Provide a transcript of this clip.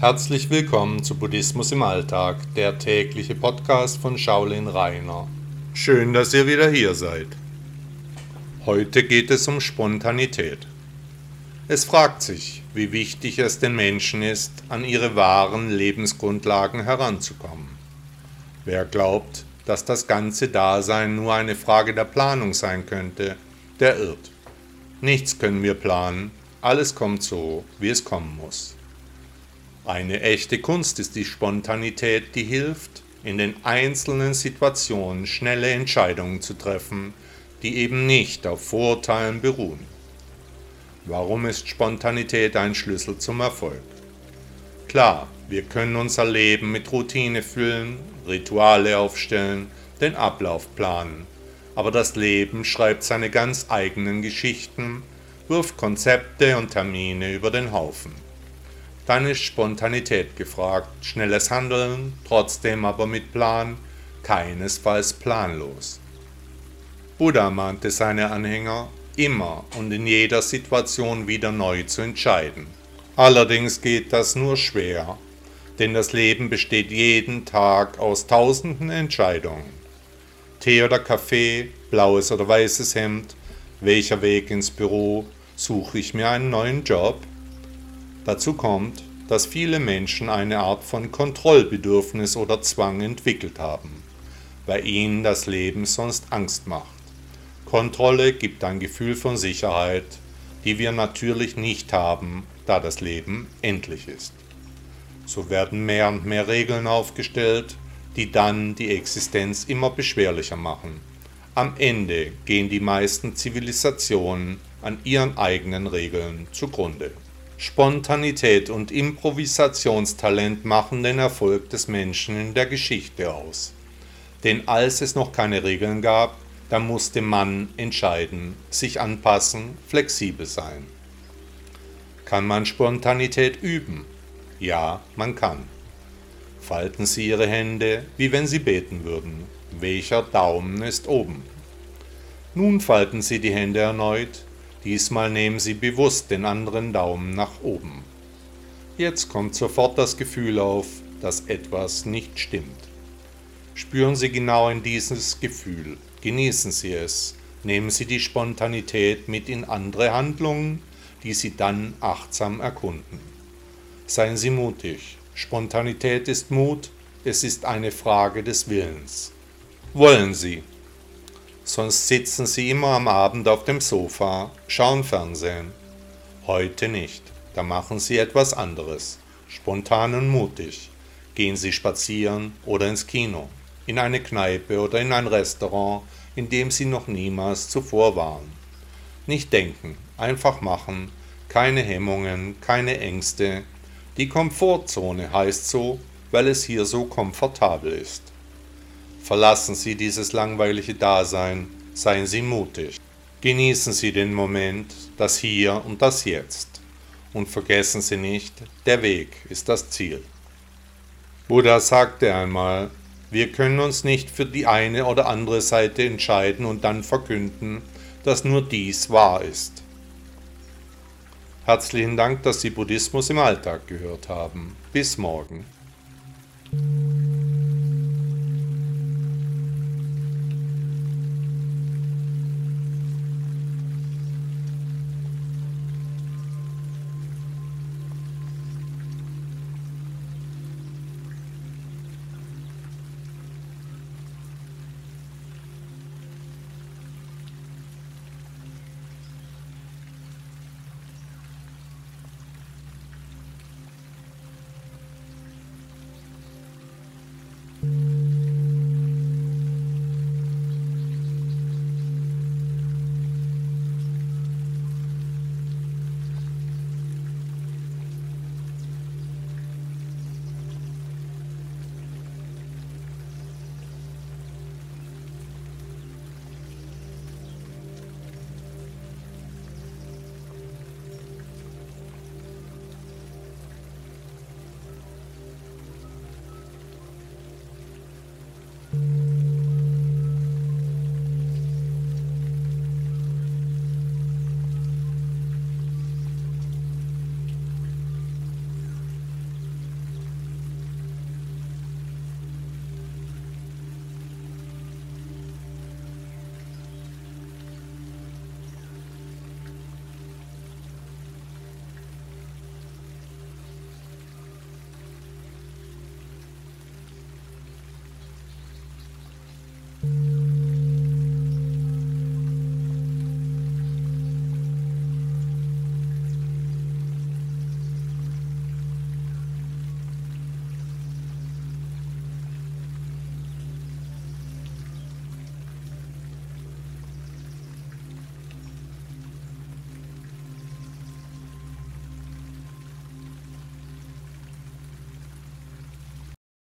Herzlich willkommen zu Buddhismus im Alltag, der tägliche Podcast von Shaolin Rainer. Schön, dass ihr wieder hier seid. Heute geht es um Spontanität. Es fragt sich, wie wichtig es den Menschen ist, an ihre wahren Lebensgrundlagen heranzukommen. Wer glaubt, dass das ganze Dasein nur eine Frage der Planung sein könnte, der irrt. Nichts können wir planen, alles kommt so, wie es kommen muss. Eine echte Kunst ist die Spontanität, die hilft, in den einzelnen Situationen schnelle Entscheidungen zu treffen, die eben nicht auf Vorurteilen beruhen. Warum ist Spontanität ein Schlüssel zum Erfolg? Klar, wir können unser Leben mit Routine füllen, Rituale aufstellen, den Ablauf planen, aber das Leben schreibt seine ganz eigenen Geschichten, wirft Konzepte und Termine über den Haufen. Dann ist Spontanität gefragt, schnelles Handeln, trotzdem aber mit Plan, keinesfalls planlos. Buddha mahnte seine Anhänger, immer und in jeder Situation wieder neu zu entscheiden. Allerdings geht das nur schwer, denn das Leben besteht jeden Tag aus tausenden Entscheidungen. Tee oder Kaffee, blaues oder weißes Hemd, welcher Weg ins Büro, suche ich mir einen neuen Job, Dazu kommt, dass viele Menschen eine Art von Kontrollbedürfnis oder Zwang entwickelt haben, weil ihnen das Leben sonst Angst macht. Kontrolle gibt ein Gefühl von Sicherheit, die wir natürlich nicht haben, da das Leben endlich ist. So werden mehr und mehr Regeln aufgestellt, die dann die Existenz immer beschwerlicher machen. Am Ende gehen die meisten Zivilisationen an ihren eigenen Regeln zugrunde. Spontanität und Improvisationstalent machen den Erfolg des Menschen in der Geschichte aus. Denn als es noch keine Regeln gab, da musste man entscheiden, sich anpassen, flexibel sein. Kann man Spontanität üben? Ja, man kann. Falten Sie Ihre Hände, wie wenn Sie beten würden. Welcher Daumen ist oben? Nun falten Sie die Hände erneut, Diesmal nehmen Sie bewusst den anderen Daumen nach oben. Jetzt kommt sofort das Gefühl auf, dass etwas nicht stimmt. Spüren Sie genau in dieses Gefühl, genießen Sie es, nehmen Sie die Spontanität mit in andere Handlungen, die Sie dann achtsam erkunden. Seien Sie mutig. Spontanität ist Mut, es ist eine Frage des Willens. Wollen Sie, sonst sitzen sie immer am Abend auf dem Sofa, schauen Fernsehen. Heute nicht, da machen sie etwas anderes, spontan und mutig. Gehen sie spazieren oder ins Kino, in eine Kneipe oder in ein Restaurant, in dem sie noch niemals zuvor waren. Nicht denken, einfach machen, keine Hemmungen, keine Ängste. Die Komfortzone heißt so, weil es hier so komfortabel ist. Verlassen Sie dieses langweilige Dasein, seien Sie mutig. Genießen Sie den Moment, das Hier und das Jetzt. Und vergessen Sie nicht, der Weg ist das Ziel. Buddha sagte einmal, wir können uns nicht für die eine oder andere Seite entscheiden und dann verkünden, dass nur dies wahr ist. Herzlichen Dank, dass Sie Buddhismus im Alltag gehört haben. Bis morgen.